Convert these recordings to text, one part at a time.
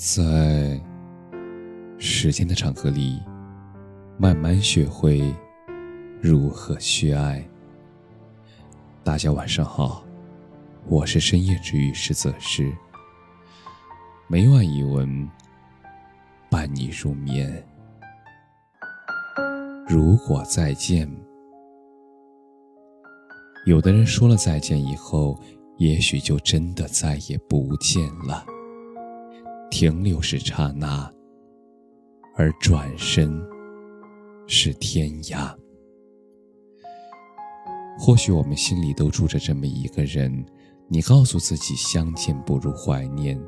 在时间的长河里，慢慢学会如何去爱。大家晚上好，我是深夜治愈师泽师，每晚一文伴你入眠。如果再见，有的人说了再见以后，也许就真的再也不见了。停留是刹那，而转身是天涯。或许我们心里都住着这么一个人，你告诉自己相见不如怀念，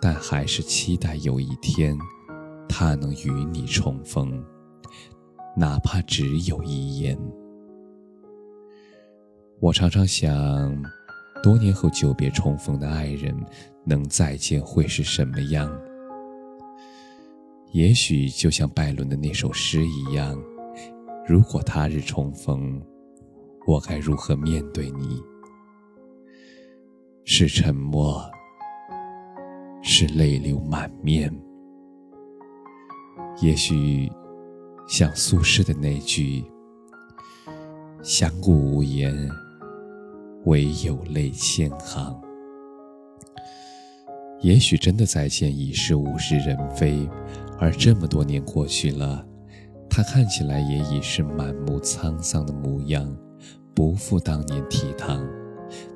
但还是期待有一天，他能与你重逢，哪怕只有一眼。我常常想。多年后久别重逢的爱人，能再见会是什么样？也许就像拜伦的那首诗一样：如果他日重逢，我该如何面对你？是沉默，是泪流满面？也许像苏轼的那句：“相顾无言。”唯有泪千行。也许真的再见已是物是人非，而这么多年过去了，他看起来也已是满目沧桑的模样，不复当年倜傥。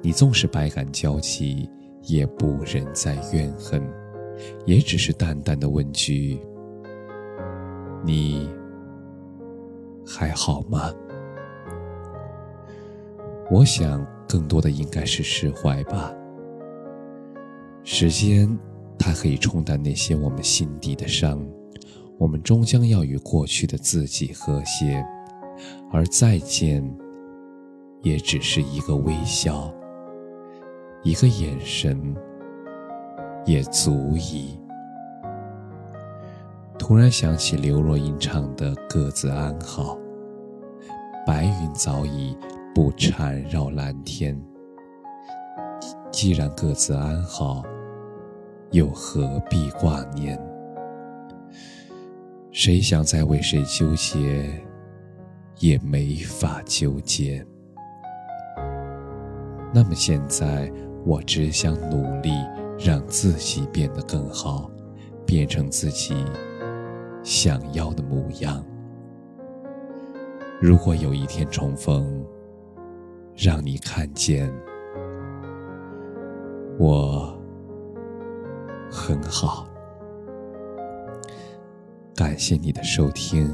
你纵是百感交集，也不忍再怨恨，也只是淡淡的问句：“你还好吗？”我想。更多的应该是释怀吧。时间，它可以冲淡那些我们心底的伤，我们终将要与过去的自己和谐，而再见，也只是一个微笑，一个眼神，也足矣。突然想起刘若英唱的《各自安好》，白云早已。不缠绕蓝天。既然各自安好，又何必挂念？谁想再为谁纠结，也没法纠结。那么现在，我只想努力让自己变得更好，变成自己想要的模样。如果有一天重逢，让你看见。我很好，感谢你的收听，